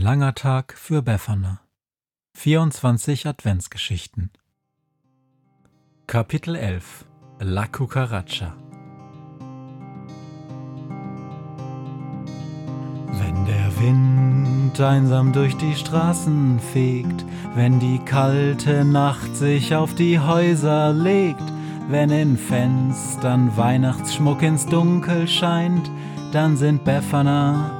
langer Tag für Befana. 24 Adventsgeschichten. Kapitel 11 La Cucaracha Wenn der Wind einsam durch die Straßen fegt, wenn die kalte Nacht sich auf die Häuser legt, wenn in Fenstern Weihnachtsschmuck ins Dunkel scheint, dann sind Befana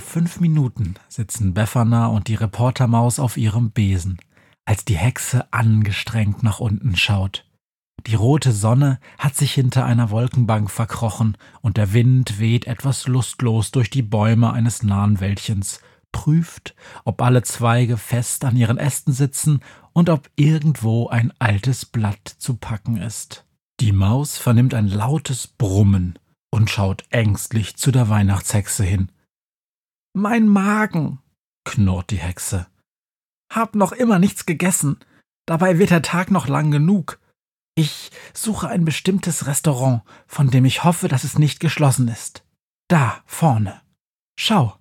Nur fünf Minuten sitzen Befana und die Reportermaus auf ihrem Besen, als die Hexe angestrengt nach unten schaut. Die rote Sonne hat sich hinter einer Wolkenbank verkrochen und der Wind weht etwas lustlos durch die Bäume eines nahen Wäldchens, prüft, ob alle Zweige fest an ihren Ästen sitzen und ob irgendwo ein altes Blatt zu packen ist. Die Maus vernimmt ein lautes Brummen und schaut ängstlich zu der Weihnachtshexe hin. Mein Magen, knurrt die Hexe. Hab noch immer nichts gegessen. Dabei wird der Tag noch lang genug. Ich suche ein bestimmtes Restaurant, von dem ich hoffe, dass es nicht geschlossen ist. Da, vorne. Schau.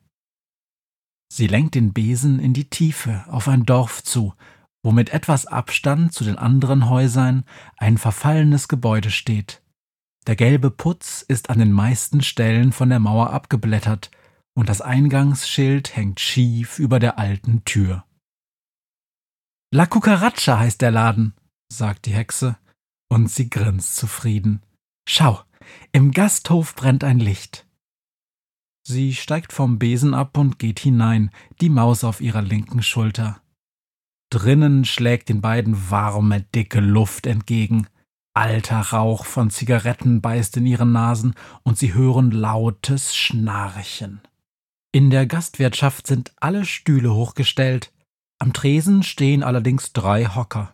Sie lenkt den Besen in die Tiefe auf ein Dorf zu, wo mit etwas Abstand zu den anderen Häusern ein verfallenes Gebäude steht. Der gelbe Putz ist an den meisten Stellen von der Mauer abgeblättert, und das Eingangsschild hängt schief über der alten Tür. La Cucaracha heißt der Laden, sagt die Hexe, und sie grinst zufrieden. Schau, im Gasthof brennt ein Licht. Sie steigt vom Besen ab und geht hinein, die Maus auf ihrer linken Schulter. Drinnen schlägt den beiden warme, dicke Luft entgegen. Alter Rauch von Zigaretten beißt in ihren Nasen und sie hören lautes Schnarchen. In der Gastwirtschaft sind alle Stühle hochgestellt. Am Tresen stehen allerdings drei Hocker.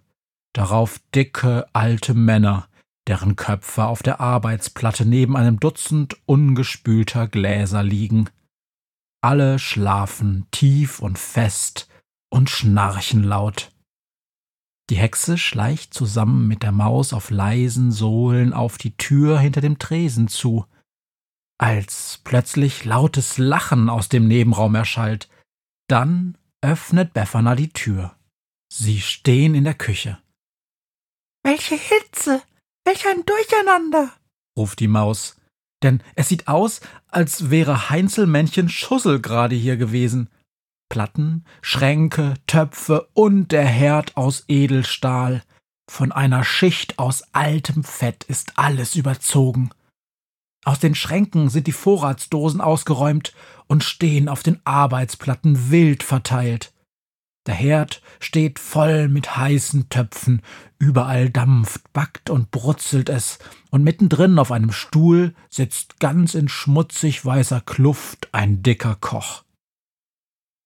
Darauf dicke, alte Männer, deren Köpfe auf der Arbeitsplatte neben einem Dutzend ungespülter Gläser liegen. Alle schlafen tief und fest und schnarchen laut. Die Hexe schleicht zusammen mit der Maus auf leisen Sohlen auf die Tür hinter dem Tresen zu als plötzlich lautes Lachen aus dem Nebenraum erschallt. Dann öffnet Befana die Tür. Sie stehen in der Küche. Welche Hitze! Welch ein Durcheinander! ruft die Maus. Denn es sieht aus, als wäre Heinzelmännchen Schussel gerade hier gewesen. Platten, Schränke, Töpfe und der Herd aus Edelstahl. Von einer Schicht aus altem Fett ist alles überzogen. Aus den Schränken sind die Vorratsdosen ausgeräumt und stehen auf den Arbeitsplatten wild verteilt. Der Herd steht voll mit heißen Töpfen, überall dampft, backt und brutzelt es, und mittendrin auf einem Stuhl sitzt ganz in schmutzig weißer Kluft ein dicker Koch.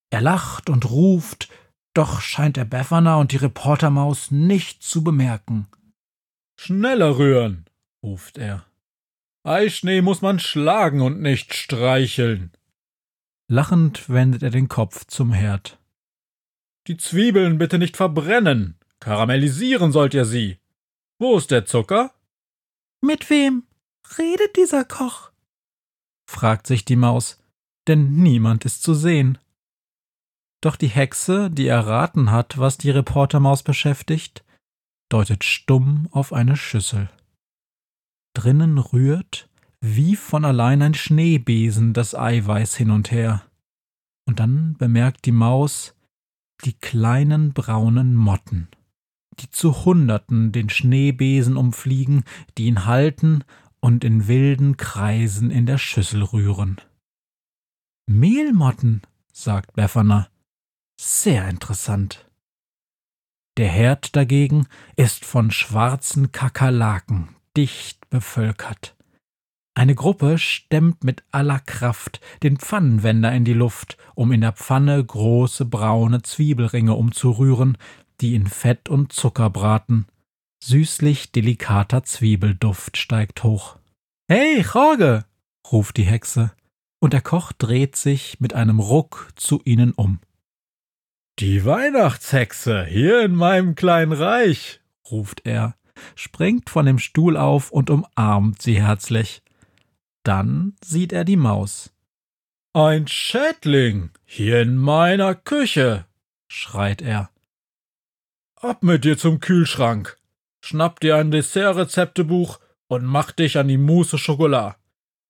Er lacht und ruft, doch scheint der Befana und die Reportermaus nicht zu bemerken. Schneller rühren, ruft er. Eischnee muss man schlagen und nicht streicheln. Lachend wendet er den Kopf zum Herd. Die Zwiebeln bitte nicht verbrennen. Karamellisieren sollt ihr sie. Wo ist der Zucker? Mit wem redet dieser Koch? fragt sich die Maus, denn niemand ist zu sehen. Doch die Hexe, die erraten hat, was die Reportermaus beschäftigt, deutet stumm auf eine Schüssel. Drinnen rührt, wie von allein ein Schneebesen, das Eiweiß hin und her. Und dann bemerkt die Maus, die kleinen braunen Motten, die zu Hunderten den Schneebesen umfliegen, die ihn halten und in wilden Kreisen in der Schüssel rühren. Mehlmotten, sagt Befana. Sehr interessant. Der Herd dagegen ist von schwarzen Kakerlaken dicht bevölkert. Eine Gruppe stemmt mit aller Kraft den Pfannenwender in die Luft, um in der Pfanne große braune Zwiebelringe umzurühren, die in Fett und Zucker braten. Süßlich delikater Zwiebelduft steigt hoch. Hey, Jorge! ruft die Hexe, und der Koch dreht sich mit einem Ruck zu ihnen um. Die Weihnachtshexe hier in meinem kleinen Reich, ruft er, springt von dem Stuhl auf und umarmt sie herzlich. Dann sieht er die Maus. Ein Schädling hier in meiner Küche, schreit er. Ab mit dir zum Kühlschrank, schnapp dir ein Dessertrezeptebuch und mach dich an die Mousse Schokolade.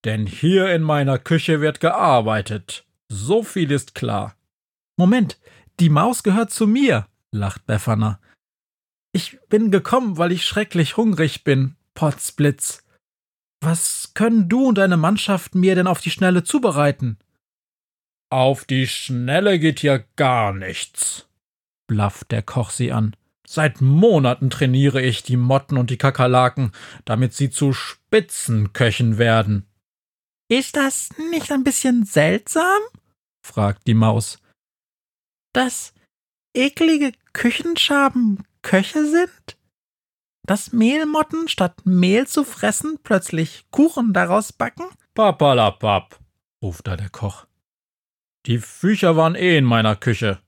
Denn hier in meiner Küche wird gearbeitet. So viel ist klar. Moment, die Maus gehört zu mir, lacht Befana. Ich bin gekommen, weil ich schrecklich hungrig bin, Potzblitz. Was können du und deine Mannschaft mir denn auf die Schnelle zubereiten? Auf die Schnelle geht hier gar nichts, blafft der Koch sie an. Seit Monaten trainiere ich die Motten und die Kakerlaken, damit sie zu Spitzenköchen werden. Ist das nicht ein bisschen seltsam? fragt die Maus. Dass eklige Küchenschaben Köche sind? Dass Mehlmotten statt Mehl zu fressen plötzlich Kuchen daraus backen? Papalapap, ruft da der Koch. Die Bücher waren eh in meiner Küche.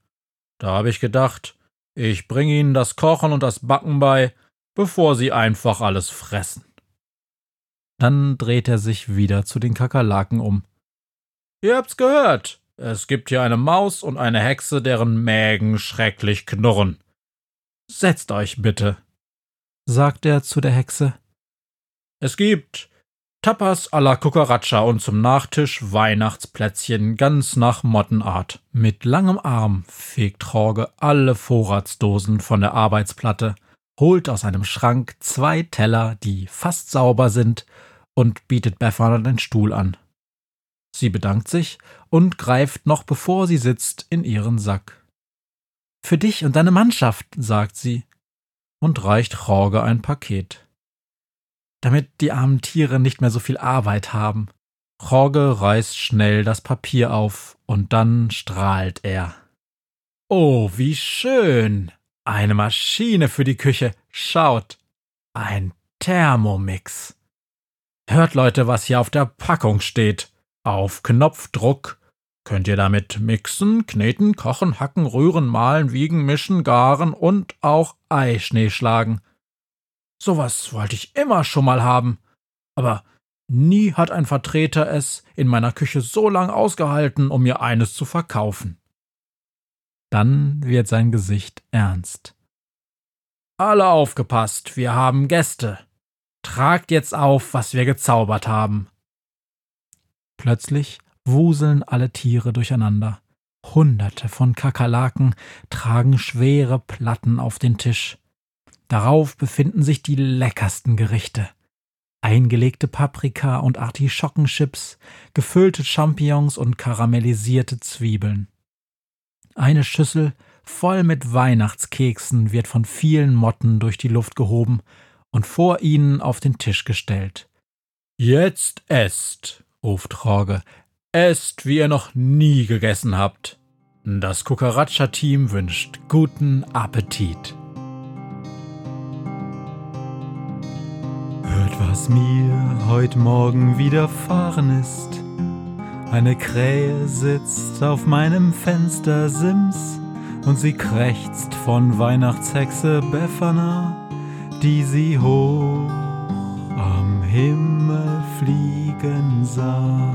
Da habe ich gedacht, ich bringe ihnen das Kochen und das Backen bei, bevor sie einfach alles fressen. Dann dreht er sich wieder zu den Kakerlaken um. Ihr habt's gehört. Es gibt hier eine Maus und eine Hexe, deren Mägen schrecklich knurren. Setzt euch bitte, sagt er zu der Hexe. Es gibt Tapas alla Cucaracha und zum Nachtisch Weihnachtsplätzchen ganz nach Mottenart. Mit langem Arm fegt Jorge alle Vorratsdosen von der Arbeitsplatte, holt aus einem Schrank zwei Teller, die fast sauber sind, und bietet Befana den Stuhl an. Sie bedankt sich und greift noch bevor sie sitzt in ihren Sack. Für dich und deine Mannschaft, sagt sie und reicht Jorge ein Paket damit die armen Tiere nicht mehr so viel Arbeit haben. Jorge reißt schnell das Papier auf und dann strahlt er. Oh, wie schön! Eine Maschine für die Küche. Schaut! Ein Thermomix. Hört Leute, was hier auf der Packung steht. Auf Knopfdruck könnt ihr damit mixen, kneten, kochen, hacken, rühren, mahlen, wiegen, mischen, garen und auch Eischnee schlagen. Sowas wollte ich immer schon mal haben. Aber nie hat ein Vertreter es in meiner Küche so lang ausgehalten, um mir eines zu verkaufen. Dann wird sein Gesicht ernst. Alle aufgepasst, wir haben Gäste. Tragt jetzt auf, was wir gezaubert haben. Plötzlich wuseln alle Tiere durcheinander. Hunderte von Kakerlaken tragen schwere Platten auf den Tisch. Darauf befinden sich die leckersten Gerichte. Eingelegte Paprika und Artischockenchips, gefüllte Champignons und karamellisierte Zwiebeln. Eine Schüssel voll mit Weihnachtskeksen wird von vielen Motten durch die Luft gehoben und vor ihnen auf den Tisch gestellt. Jetzt esst, ruft Jorge, esst, wie ihr noch nie gegessen habt. Das Cucaracha-Team wünscht guten Appetit. was mir heut Morgen widerfahren ist. Eine Krähe sitzt auf meinem Fenstersims und sie krächzt von Weihnachtshexe Befana, die sie hoch am Himmel fliegen sah.